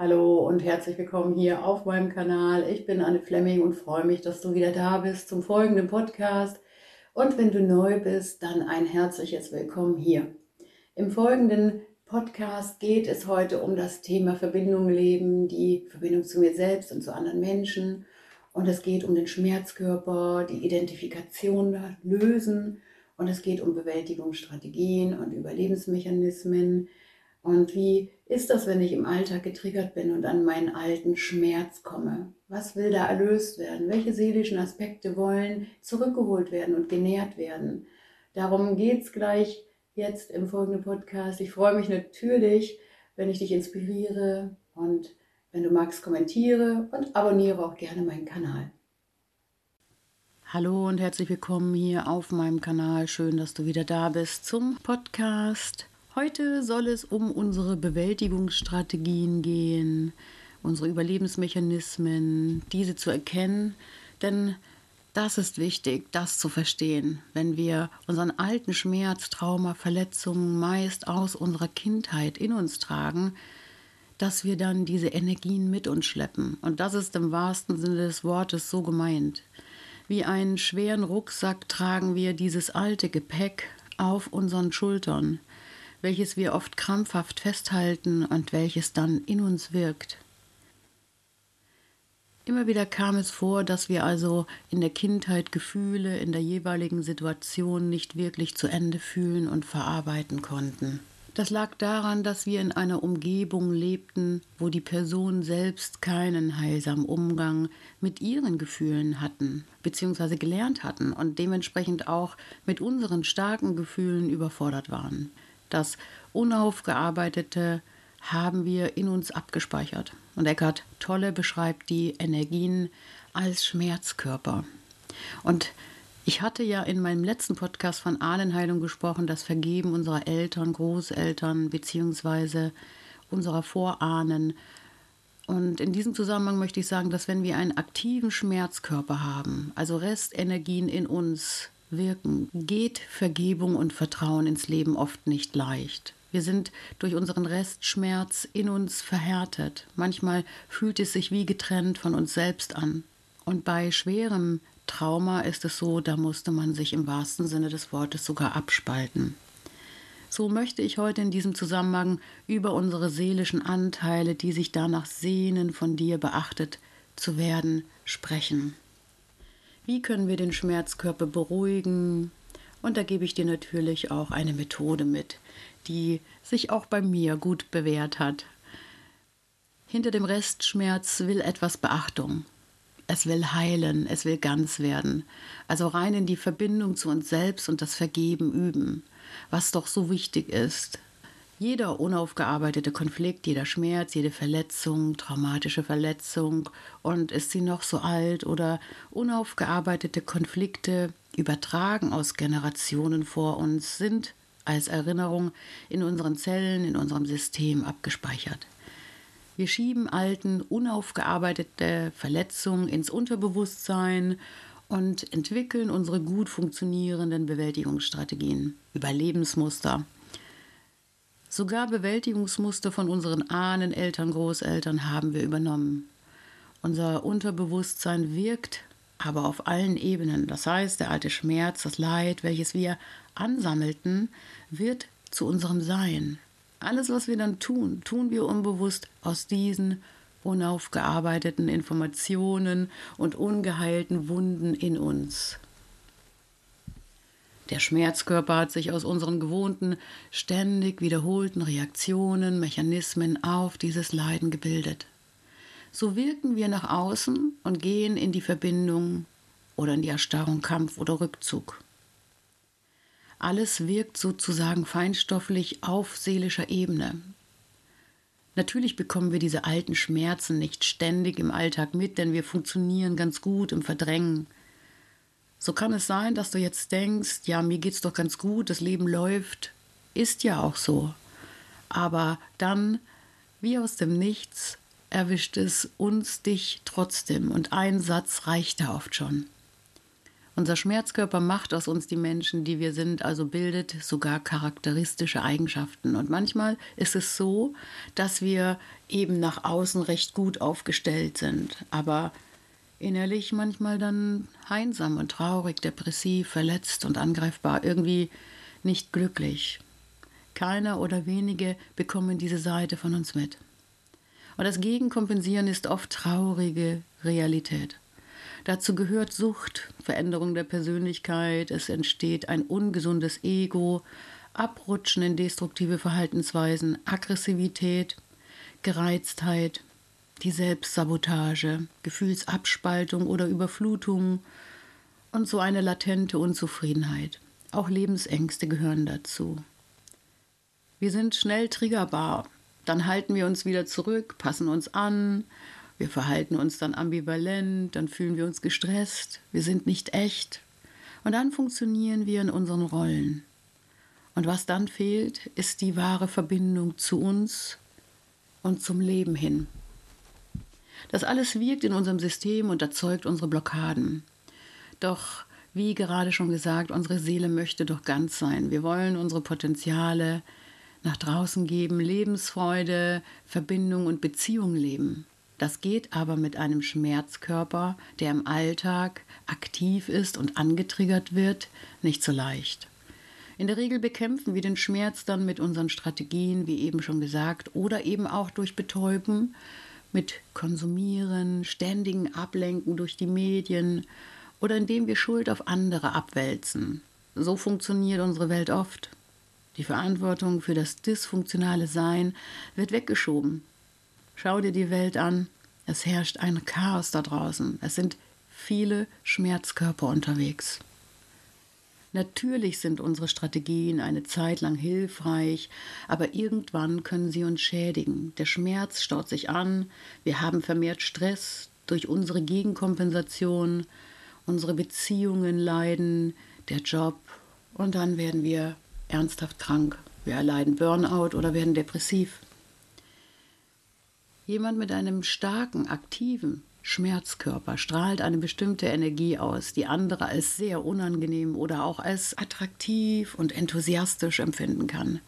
Hallo und herzlich willkommen hier auf meinem Kanal. Ich bin Anne Flemming und freue mich, dass du wieder da bist zum folgenden Podcast. Und wenn du neu bist, dann ein herzliches Willkommen hier. Im folgenden Podcast geht es heute um das Thema Verbindung leben, die Verbindung zu mir selbst und zu anderen Menschen. Und es geht um den Schmerzkörper, die Identifikation lösen. Und es geht um Bewältigungsstrategien und Überlebensmechanismen, und wie ist das, wenn ich im Alltag getriggert bin und an meinen alten Schmerz komme? Was will da erlöst werden? Welche seelischen Aspekte wollen zurückgeholt werden und genährt werden? Darum geht's gleich jetzt im folgenden Podcast. Ich freue mich natürlich, wenn ich dich inspiriere und wenn du magst, kommentiere und abonniere auch gerne meinen Kanal. Hallo und herzlich willkommen hier auf meinem Kanal. Schön, dass du wieder da bist zum Podcast. Heute soll es um unsere Bewältigungsstrategien gehen, unsere Überlebensmechanismen, diese zu erkennen, denn das ist wichtig, das zu verstehen, wenn wir unseren alten Schmerz, Trauma, Verletzungen meist aus unserer Kindheit in uns tragen, dass wir dann diese Energien mit uns schleppen. Und das ist im wahrsten Sinne des Wortes so gemeint. Wie einen schweren Rucksack tragen wir dieses alte Gepäck auf unseren Schultern welches wir oft krampfhaft festhalten und welches dann in uns wirkt. Immer wieder kam es vor, dass wir also in der Kindheit Gefühle in der jeweiligen Situation nicht wirklich zu Ende fühlen und verarbeiten konnten. Das lag daran, dass wir in einer Umgebung lebten, wo die Personen selbst keinen heilsamen Umgang mit ihren Gefühlen hatten, beziehungsweise gelernt hatten und dementsprechend auch mit unseren starken Gefühlen überfordert waren. Das Unaufgearbeitete haben wir in uns abgespeichert. Und Eckhart Tolle beschreibt die Energien als Schmerzkörper. Und ich hatte ja in meinem letzten Podcast von Ahnenheilung gesprochen, das Vergeben unserer Eltern, Großeltern bzw. unserer Vorahnen. Und in diesem Zusammenhang möchte ich sagen, dass wenn wir einen aktiven Schmerzkörper haben, also Restenergien in uns, wirken, geht Vergebung und Vertrauen ins Leben oft nicht leicht. Wir sind durch unseren Restschmerz in uns verhärtet. Manchmal fühlt es sich wie getrennt von uns selbst an. Und bei schwerem Trauma ist es so, da musste man sich im wahrsten Sinne des Wortes sogar abspalten. So möchte ich heute in diesem Zusammenhang über unsere seelischen Anteile, die sich danach sehnen, von dir beachtet zu werden, sprechen. Wie können wir den Schmerzkörper beruhigen? Und da gebe ich dir natürlich auch eine Methode mit, die sich auch bei mir gut bewährt hat. Hinter dem Restschmerz will etwas Beachtung. Es will heilen, es will ganz werden. Also rein in die Verbindung zu uns selbst und das Vergeben üben, was doch so wichtig ist. Jeder unaufgearbeitete Konflikt, jeder Schmerz, jede Verletzung, traumatische Verletzung und ist sie noch so alt oder unaufgearbeitete Konflikte übertragen aus Generationen vor uns sind als Erinnerung in unseren Zellen, in unserem System abgespeichert. Wir schieben alten, unaufgearbeitete Verletzungen ins Unterbewusstsein und entwickeln unsere gut funktionierenden Bewältigungsstrategien, Überlebensmuster, Sogar Bewältigungsmuster von unseren Ahnen, Eltern, Großeltern haben wir übernommen. Unser Unterbewusstsein wirkt aber auf allen Ebenen. Das heißt, der alte Schmerz, das Leid, welches wir ansammelten, wird zu unserem Sein. Alles, was wir dann tun, tun wir unbewusst aus diesen unaufgearbeiteten Informationen und ungeheilten Wunden in uns. Der Schmerzkörper hat sich aus unseren gewohnten, ständig wiederholten Reaktionen, Mechanismen auf dieses Leiden gebildet. So wirken wir nach außen und gehen in die Verbindung oder in die Erstarrung, Kampf oder Rückzug. Alles wirkt sozusagen feinstofflich auf seelischer Ebene. Natürlich bekommen wir diese alten Schmerzen nicht ständig im Alltag mit, denn wir funktionieren ganz gut im Verdrängen. So kann es sein, dass du jetzt denkst, ja, mir geht's doch ganz gut, das Leben läuft. Ist ja auch so. Aber dann, wie aus dem Nichts, erwischt es uns dich trotzdem und ein Satz reicht da oft schon. Unser Schmerzkörper macht aus uns die Menschen, die wir sind, also bildet sogar charakteristische Eigenschaften. Und manchmal ist es so, dass wir eben nach außen recht gut aufgestellt sind, aber innerlich manchmal dann einsam und traurig, depressiv, verletzt und angreifbar, irgendwie nicht glücklich. Keiner oder wenige bekommen diese Seite von uns mit. Und das Gegenkompensieren ist oft traurige Realität. Dazu gehört Sucht, Veränderung der Persönlichkeit, es entsteht ein ungesundes Ego, Abrutschen in destruktive Verhaltensweisen, Aggressivität, Gereiztheit, die Selbstsabotage, Gefühlsabspaltung oder Überflutung und so eine latente Unzufriedenheit. Auch Lebensängste gehören dazu. Wir sind schnell triggerbar, dann halten wir uns wieder zurück, passen uns an, wir verhalten uns dann ambivalent, dann fühlen wir uns gestresst, wir sind nicht echt. Und dann funktionieren wir in unseren Rollen. Und was dann fehlt, ist die wahre Verbindung zu uns und zum Leben hin. Das alles wirkt in unserem System und erzeugt unsere Blockaden. Doch, wie gerade schon gesagt, unsere Seele möchte doch ganz sein. Wir wollen unsere Potenziale nach draußen geben, Lebensfreude, Verbindung und Beziehung leben. Das geht aber mit einem Schmerzkörper, der im Alltag aktiv ist und angetriggert wird, nicht so leicht. In der Regel bekämpfen wir den Schmerz dann mit unseren Strategien, wie eben schon gesagt, oder eben auch durch Betäuben, mit Konsumieren, ständigen Ablenken durch die Medien oder indem wir Schuld auf andere abwälzen. So funktioniert unsere Welt oft. Die Verantwortung für das dysfunktionale Sein wird weggeschoben Schau dir die Welt an. Es herrscht ein Chaos da draußen. Es sind viele Schmerzkörper unterwegs. Natürlich sind unsere Strategien eine Zeit lang hilfreich, aber irgendwann können sie uns schädigen. Der Schmerz staut sich an, wir haben vermehrt Stress durch unsere Gegenkompensation, unsere Beziehungen leiden, der Job und dann werden wir ernsthaft krank. Wir erleiden Burnout oder werden depressiv. Jemand mit einem starken, aktiven Schmerzkörper strahlt eine bestimmte Energie aus, die andere als sehr unangenehm oder auch als attraktiv und enthusiastisch empfinden kann.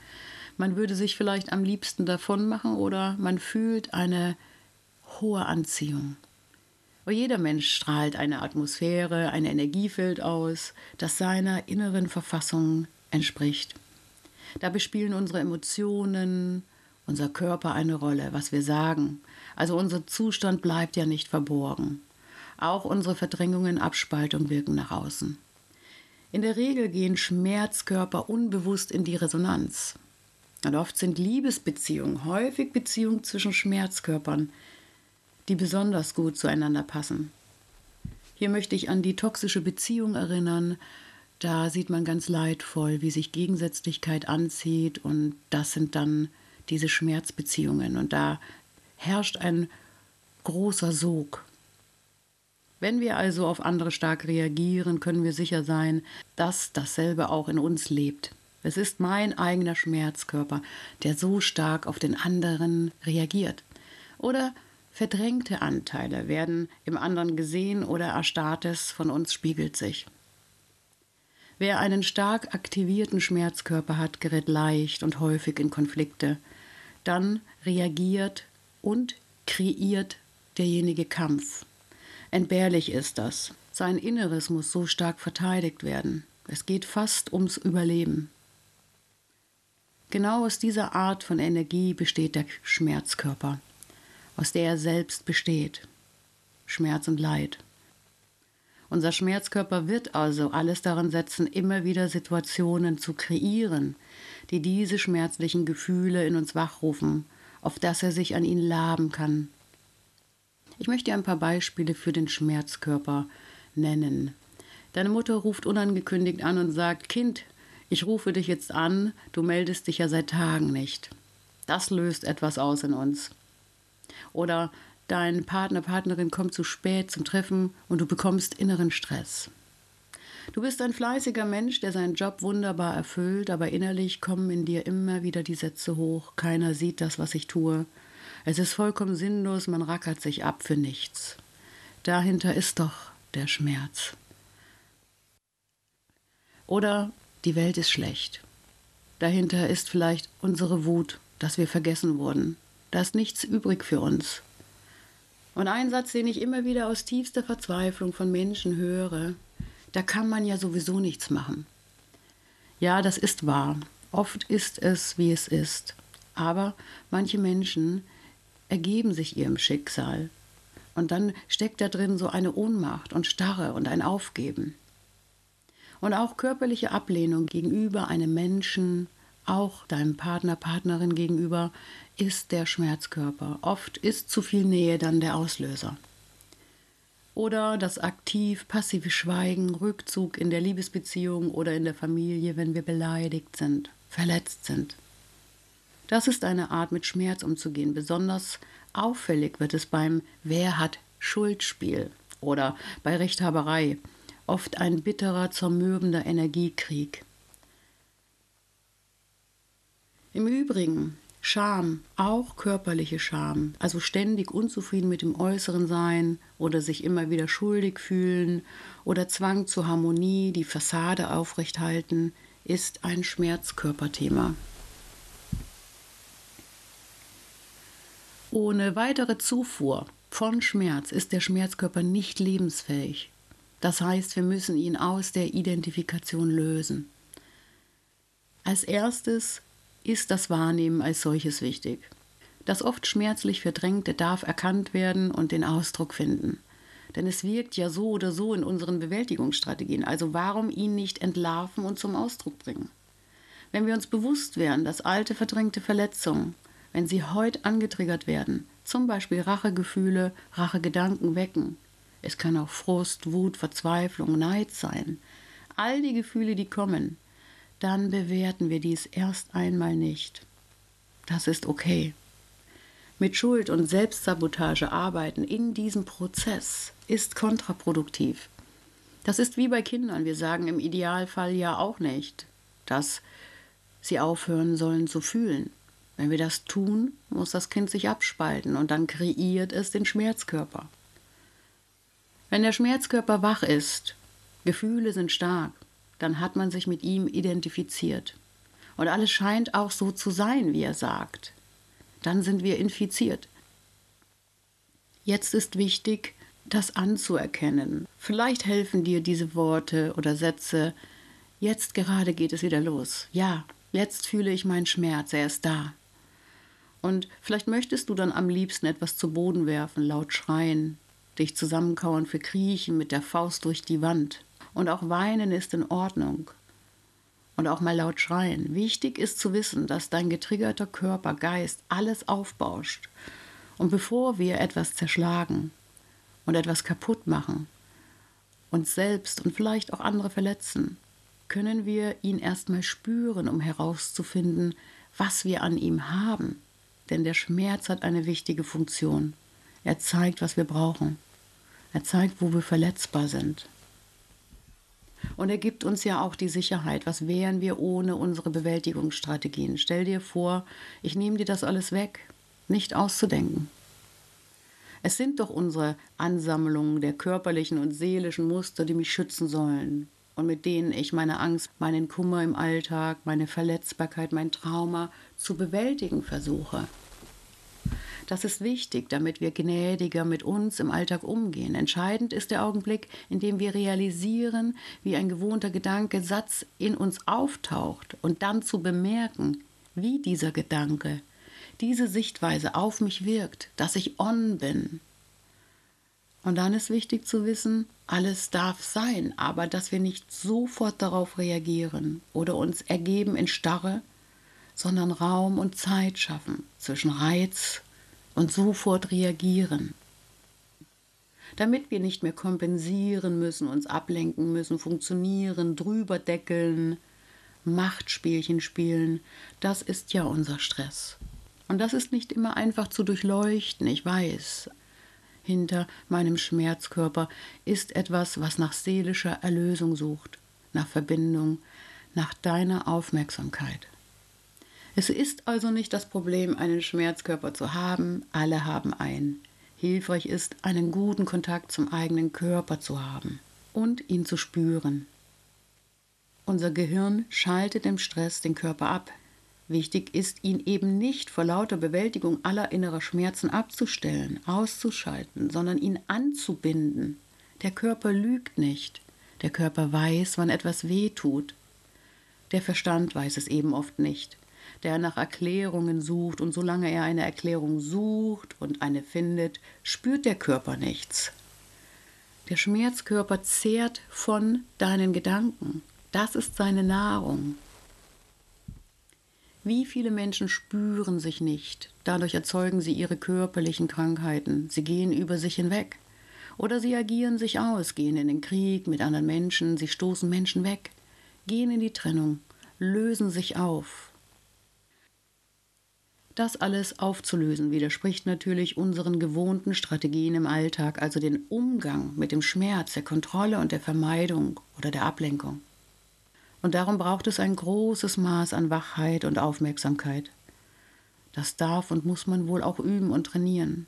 Man würde sich vielleicht am liebsten davon machen oder man fühlt eine hohe Anziehung. Aber jeder Mensch strahlt eine Atmosphäre, ein Energiefeld aus, das seiner inneren Verfassung entspricht. Dabei spielen unsere Emotionen, unser Körper eine Rolle, was wir sagen. Also unser Zustand bleibt ja nicht verborgen. Auch unsere Verdrängungen, Abspaltung wirken nach außen. In der Regel gehen Schmerzkörper unbewusst in die Resonanz. Und oft sind Liebesbeziehungen häufig Beziehungen zwischen Schmerzkörpern, die besonders gut zueinander passen. Hier möchte ich an die toxische Beziehung erinnern. Da sieht man ganz leidvoll, wie sich Gegensätzlichkeit anzieht und das sind dann diese Schmerzbeziehungen. Und da herrscht ein großer Sog. Wenn wir also auf andere stark reagieren, können wir sicher sein, dass dasselbe auch in uns lebt. Es ist mein eigener Schmerzkörper, der so stark auf den anderen reagiert. Oder verdrängte Anteile werden im anderen gesehen oder Erstarrtes von uns spiegelt sich. Wer einen stark aktivierten Schmerzkörper hat, gerät leicht und häufig in Konflikte. Dann reagiert und kreiert derjenige Kampf. Entbehrlich ist das. Sein Inneres muss so stark verteidigt werden. Es geht fast ums Überleben. Genau aus dieser Art von Energie besteht der Schmerzkörper, aus der er selbst besteht. Schmerz und Leid. Unser Schmerzkörper wird also alles daran setzen, immer wieder Situationen zu kreieren, die diese schmerzlichen Gefühle in uns wachrufen, auf dass er sich an ihnen laben kann. Ich möchte ein paar Beispiele für den Schmerzkörper nennen. Deine Mutter ruft unangekündigt an und sagt, Kind, ich rufe dich jetzt an, du meldest dich ja seit Tagen nicht. Das löst etwas aus in uns. Oder dein Partner, Partnerin kommt zu spät zum Treffen und du bekommst inneren Stress. Du bist ein fleißiger Mensch, der seinen Job wunderbar erfüllt, aber innerlich kommen in dir immer wieder die Sätze hoch, keiner sieht das, was ich tue. Es ist vollkommen sinnlos, man rackert sich ab für nichts. Dahinter ist doch der Schmerz. Oder die Welt ist schlecht. Dahinter ist vielleicht unsere Wut, dass wir vergessen wurden. Da ist nichts übrig für uns. Und ein Satz, den ich immer wieder aus tiefster Verzweiflung von Menschen höre, da kann man ja sowieso nichts machen. Ja, das ist wahr. Oft ist es, wie es ist. Aber manche Menschen ergeben sich ihrem Schicksal. Und dann steckt da drin so eine Ohnmacht und Starre und ein Aufgeben. Und auch körperliche Ablehnung gegenüber einem Menschen, auch deinem Partner, Partnerin gegenüber, ist der Schmerzkörper. Oft ist zu viel Nähe dann der Auslöser. Oder das aktiv-passive Schweigen, Rückzug in der Liebesbeziehung oder in der Familie, wenn wir beleidigt sind, verletzt sind. Das ist eine Art, mit Schmerz umzugehen. Besonders auffällig wird es beim Wer hat Schuldspiel oder bei Rechthaberei. Oft ein bitterer, zermürbender Energiekrieg. Im Übrigen Scham, auch körperliche Scham, also ständig unzufrieden mit dem Äußeren sein oder sich immer wieder schuldig fühlen oder Zwang zur Harmonie, die Fassade aufrechthalten, ist ein Schmerzkörperthema. Ohne weitere Zufuhr von Schmerz ist der Schmerzkörper nicht lebensfähig. Das heißt, wir müssen ihn aus der Identifikation lösen. Als erstes ist das Wahrnehmen als solches wichtig. Das oft schmerzlich Verdrängte darf erkannt werden und den Ausdruck finden. Denn es wirkt ja so oder so in unseren Bewältigungsstrategien. Also warum ihn nicht entlarven und zum Ausdruck bringen? Wenn wir uns bewusst wären, dass alte verdrängte Verletzungen wenn sie heute angetriggert werden, zum Beispiel Rachegefühle, Rachegedanken wecken. Es kann auch Frust, Wut, Verzweiflung, Neid sein. All die Gefühle, die kommen, dann bewerten wir dies erst einmal nicht. Das ist okay. Mit Schuld und Selbstsabotage arbeiten in diesem Prozess ist kontraproduktiv. Das ist wie bei Kindern. Wir sagen im Idealfall ja auch nicht, dass sie aufhören sollen zu fühlen. Wenn wir das tun, muss das Kind sich abspalten und dann kreiert es den Schmerzkörper. Wenn der Schmerzkörper wach ist, Gefühle sind stark, dann hat man sich mit ihm identifiziert. Und alles scheint auch so zu sein, wie er sagt. Dann sind wir infiziert. Jetzt ist wichtig, das anzuerkennen. Vielleicht helfen dir diese Worte oder Sätze. Jetzt gerade geht es wieder los. Ja, jetzt fühle ich meinen Schmerz, er ist da. Und vielleicht möchtest du dann am liebsten etwas zu Boden werfen, laut schreien, dich zusammenkauern, verkriechen mit der Faust durch die Wand. Und auch weinen ist in Ordnung. Und auch mal laut schreien. Wichtig ist zu wissen, dass dein getriggerter Körper, Geist alles aufbauscht. Und bevor wir etwas zerschlagen und etwas kaputt machen, uns selbst und vielleicht auch andere verletzen, können wir ihn erstmal spüren, um herauszufinden, was wir an ihm haben denn der Schmerz hat eine wichtige Funktion. Er zeigt, was wir brauchen. Er zeigt, wo wir verletzbar sind. Und er gibt uns ja auch die Sicherheit. Was wären wir ohne unsere Bewältigungsstrategien? Stell dir vor, ich nehme dir das alles weg. Nicht auszudenken. Es sind doch unsere Ansammlungen der körperlichen und seelischen Muster, die mich schützen sollen und mit denen ich meine Angst, meinen Kummer im Alltag, meine Verletzbarkeit, mein Trauma zu bewältigen versuche. Das ist wichtig, damit wir gnädiger mit uns im Alltag umgehen. Entscheidend ist der Augenblick, in dem wir realisieren, wie ein gewohnter Gedanke, Satz in uns auftaucht und dann zu bemerken, wie dieser Gedanke, diese Sichtweise auf mich wirkt, dass ich on bin. Und dann ist wichtig zu wissen, alles darf sein, aber dass wir nicht sofort darauf reagieren oder uns ergeben in Starre, sondern Raum und Zeit schaffen zwischen Reiz und sofort reagieren. Damit wir nicht mehr kompensieren müssen, uns ablenken müssen, funktionieren, drüber deckeln, Machtspielchen spielen, das ist ja unser Stress. Und das ist nicht immer einfach zu durchleuchten, ich weiß. Hinter meinem Schmerzkörper ist etwas, was nach seelischer Erlösung sucht, nach Verbindung, nach deiner Aufmerksamkeit. Es ist also nicht das Problem, einen Schmerzkörper zu haben, alle haben einen. Hilfreich ist, einen guten Kontakt zum eigenen Körper zu haben und ihn zu spüren. Unser Gehirn schaltet im Stress den Körper ab. Wichtig ist, ihn eben nicht vor lauter Bewältigung aller innerer Schmerzen abzustellen, auszuschalten, sondern ihn anzubinden. Der Körper lügt nicht. Der Körper weiß, wann etwas weh tut. Der Verstand weiß es eben oft nicht, der nach Erklärungen sucht, und solange er eine Erklärung sucht und eine findet, spürt der Körper nichts. Der Schmerzkörper zehrt von deinen Gedanken. Das ist seine Nahrung. Wie viele Menschen spüren sich nicht, dadurch erzeugen sie ihre körperlichen Krankheiten, sie gehen über sich hinweg. Oder sie agieren sich aus, gehen in den Krieg mit anderen Menschen, sie stoßen Menschen weg, gehen in die Trennung, lösen sich auf. Das alles aufzulösen widerspricht natürlich unseren gewohnten Strategien im Alltag, also den Umgang mit dem Schmerz, der Kontrolle und der Vermeidung oder der Ablenkung. Und darum braucht es ein großes Maß an Wachheit und Aufmerksamkeit. Das darf und muss man wohl auch üben und trainieren.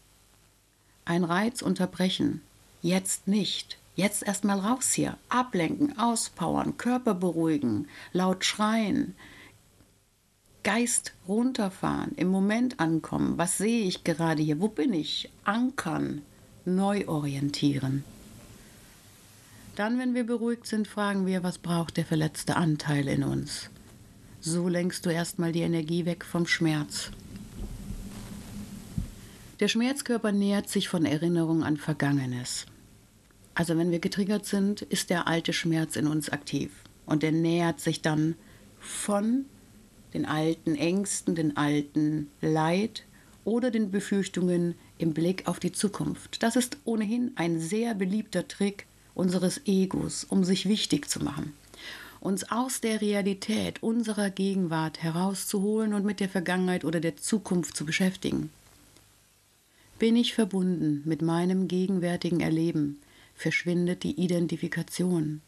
Ein Reiz unterbrechen, jetzt nicht, jetzt erstmal raus hier, ablenken, auspowern, Körper beruhigen, laut schreien, Geist runterfahren, im Moment ankommen, was sehe ich gerade hier, wo bin ich, ankern, neu orientieren. Dann, wenn wir beruhigt sind, fragen wir, was braucht der verletzte Anteil in uns. So lenkst du erstmal die Energie weg vom Schmerz. Der Schmerzkörper nährt sich von Erinnerung an Vergangenes. Also wenn wir getriggert sind, ist der alte Schmerz in uns aktiv und er nähert sich dann von den alten Ängsten, den alten Leid oder den Befürchtungen im Blick auf die Zukunft. Das ist ohnehin ein sehr beliebter Trick, unseres Egos, um sich wichtig zu machen, uns aus der Realität unserer Gegenwart herauszuholen und mit der Vergangenheit oder der Zukunft zu beschäftigen. Bin ich verbunden mit meinem gegenwärtigen Erleben, verschwindet die Identifikation.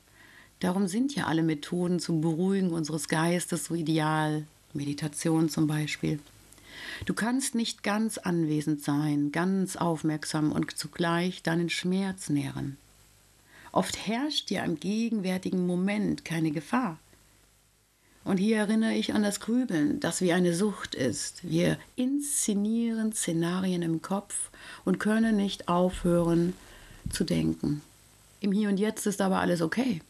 Darum sind ja alle Methoden zum Beruhigen unseres Geistes so ideal, Meditation zum Beispiel. Du kannst nicht ganz anwesend sein, ganz aufmerksam und zugleich deinen Schmerz nähren. Oft herrscht ja im gegenwärtigen Moment keine Gefahr. Und hier erinnere ich an das Grübeln, das wie eine Sucht ist. Wir inszenieren Szenarien im Kopf und können nicht aufhören zu denken. Im Hier und Jetzt ist aber alles okay.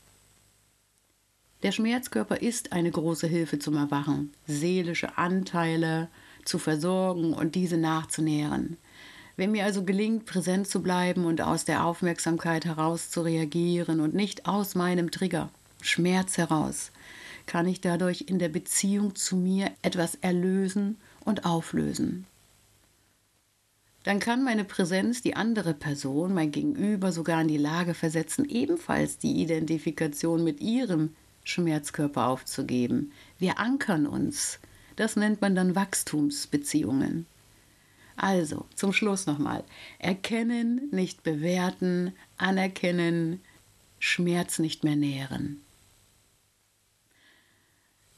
Der Schmerzkörper ist eine große Hilfe zum Erwachen, seelische Anteile zu versorgen und diese nachzunähren. Wenn mir also gelingt, präsent zu bleiben und aus der Aufmerksamkeit heraus zu reagieren und nicht aus meinem Trigger, Schmerz heraus, kann ich dadurch in der Beziehung zu mir etwas erlösen und auflösen. Dann kann meine Präsenz die andere Person, mein Gegenüber, sogar in die Lage versetzen, ebenfalls die Identifikation mit ihrem Schmerzkörper aufzugeben. Wir ankern uns. Das nennt man dann Wachstumsbeziehungen. Also, zum Schluss nochmal. Erkennen, nicht bewerten, anerkennen, Schmerz nicht mehr nähren.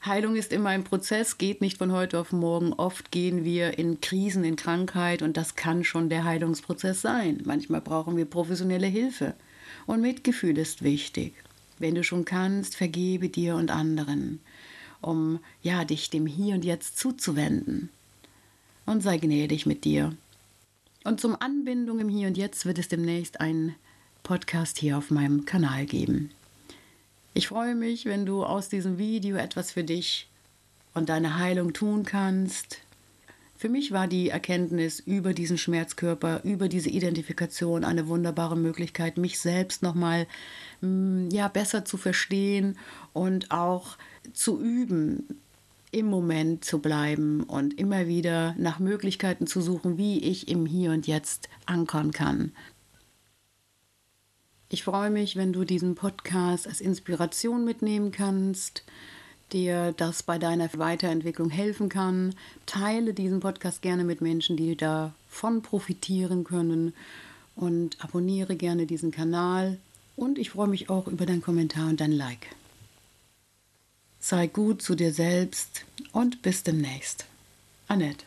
Heilung ist immer ein Prozess, geht nicht von heute auf morgen. Oft gehen wir in Krisen, in Krankheit und das kann schon der Heilungsprozess sein. Manchmal brauchen wir professionelle Hilfe. Und Mitgefühl ist wichtig. Wenn du schon kannst, vergebe dir und anderen, um ja dich dem Hier und Jetzt zuzuwenden und sei gnädig mit dir. Und zum Anbindung im Hier und Jetzt wird es demnächst einen Podcast hier auf meinem Kanal geben. Ich freue mich, wenn du aus diesem Video etwas für dich und deine Heilung tun kannst. Für mich war die Erkenntnis über diesen Schmerzkörper, über diese Identifikation eine wunderbare Möglichkeit, mich selbst nochmal mm, ja, besser zu verstehen und auch zu üben, im Moment zu bleiben und immer wieder nach Möglichkeiten zu suchen, wie ich im Hier und Jetzt ankern kann. Ich freue mich, wenn du diesen Podcast als Inspiration mitnehmen kannst, dir das bei deiner Weiterentwicklung helfen kann. Teile diesen Podcast gerne mit Menschen, die davon profitieren können und abonniere gerne diesen Kanal. Und ich freue mich auch über deinen Kommentar und dein Like. Sei gut zu dir selbst und bis demnächst. Annette.